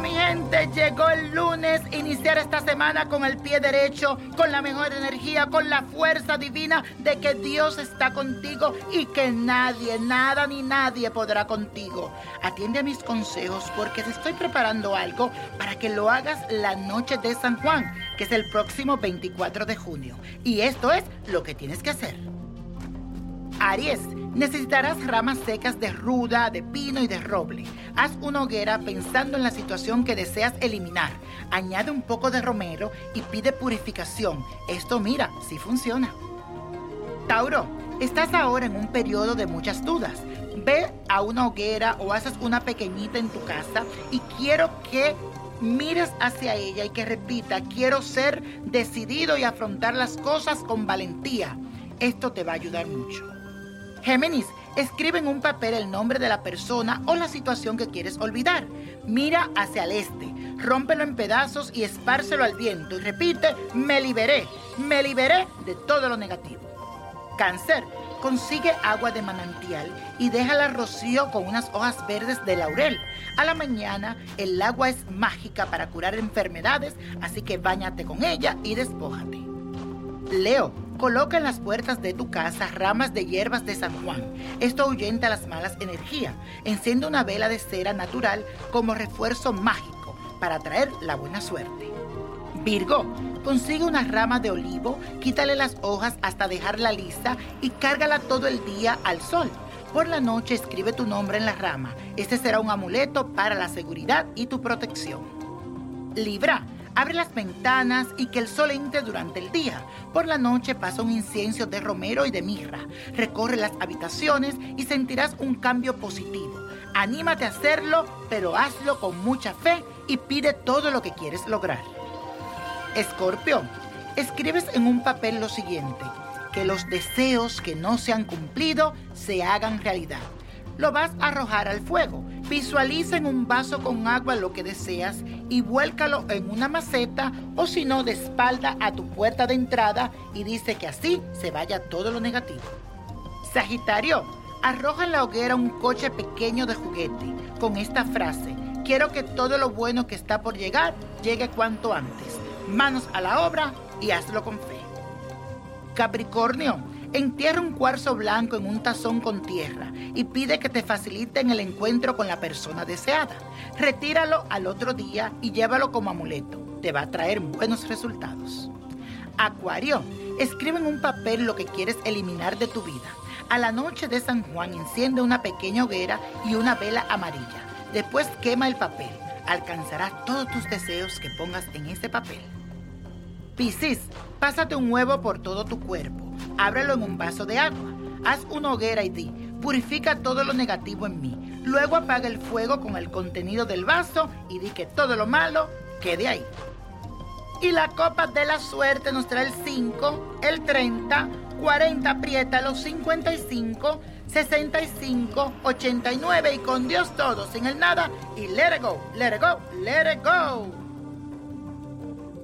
Mi gente, llegó el lunes. Iniciar esta semana con el pie derecho, con la mejor energía, con la fuerza divina de que Dios está contigo y que nadie, nada ni nadie podrá contigo. Atiende a mis consejos porque te estoy preparando algo para que lo hagas la noche de San Juan, que es el próximo 24 de junio. Y esto es lo que tienes que hacer. Aries, necesitarás ramas secas de ruda, de pino y de roble. Haz una hoguera pensando en la situación que deseas eliminar. Añade un poco de romero y pide purificación. Esto mira, sí funciona. Tauro, estás ahora en un periodo de muchas dudas. Ve a una hoguera o haces una pequeñita en tu casa y quiero que mires hacia ella y que repita, quiero ser decidido y afrontar las cosas con valentía. Esto te va a ayudar mucho. Géminis, escribe en un papel el nombre de la persona o la situación que quieres olvidar. Mira hacia el este, rómpelo en pedazos y espárcelo al viento y repite, me liberé, me liberé de todo lo negativo. Cáncer, consigue agua de manantial y déjala rocío con unas hojas verdes de laurel. A la mañana el agua es mágica para curar enfermedades, así que báñate con ella y despójate. Leo, coloca en las puertas de tu casa ramas de hierbas de San Juan. Esto ahuyenta las malas energías. Enciende una vela de cera natural como refuerzo mágico para traer la buena suerte. Virgo, consigue una rama de olivo, quítale las hojas hasta dejarla lisa y cárgala todo el día al sol. Por la noche escribe tu nombre en la rama. Este será un amuleto para la seguridad y tu protección. Libra, Abre las ventanas y que el sol entre durante el día. Por la noche pasa un incienso de romero y de mirra. Recorre las habitaciones y sentirás un cambio positivo. Anímate a hacerlo, pero hazlo con mucha fe y pide todo lo que quieres lograr. Escorpio, escribes en un papel lo siguiente, que los deseos que no se han cumplido se hagan realidad. Lo vas a arrojar al fuego. Visualiza en un vaso con agua lo que deseas y vuélcalo en una maceta o si no de espalda a tu puerta de entrada y dice que así se vaya todo lo negativo. Sagitario, arroja en la hoguera un coche pequeño de juguete con esta frase, quiero que todo lo bueno que está por llegar llegue cuanto antes. Manos a la obra y hazlo con fe. Capricornio, Entierra un cuarzo blanco en un tazón con tierra y pide que te faciliten el encuentro con la persona deseada. Retíralo al otro día y llévalo como amuleto. Te va a traer buenos resultados. Acuario, escribe en un papel lo que quieres eliminar de tu vida. A la noche de San Juan enciende una pequeña hoguera y una vela amarilla. Después quema el papel. Alcanzarás todos tus deseos que pongas en ese papel. Piscis, pásate un huevo por todo tu cuerpo. Ábrelo en un vaso de agua. Haz una hoguera y di, purifica todo lo negativo en mí. Luego apaga el fuego con el contenido del vaso y di que todo lo malo quede ahí. Y la copa de la suerte nos trae el 5, el 30, 40, aprieta los 55, 65, 89 y con Dios todo, sin el nada y let it go, let it go, let it go.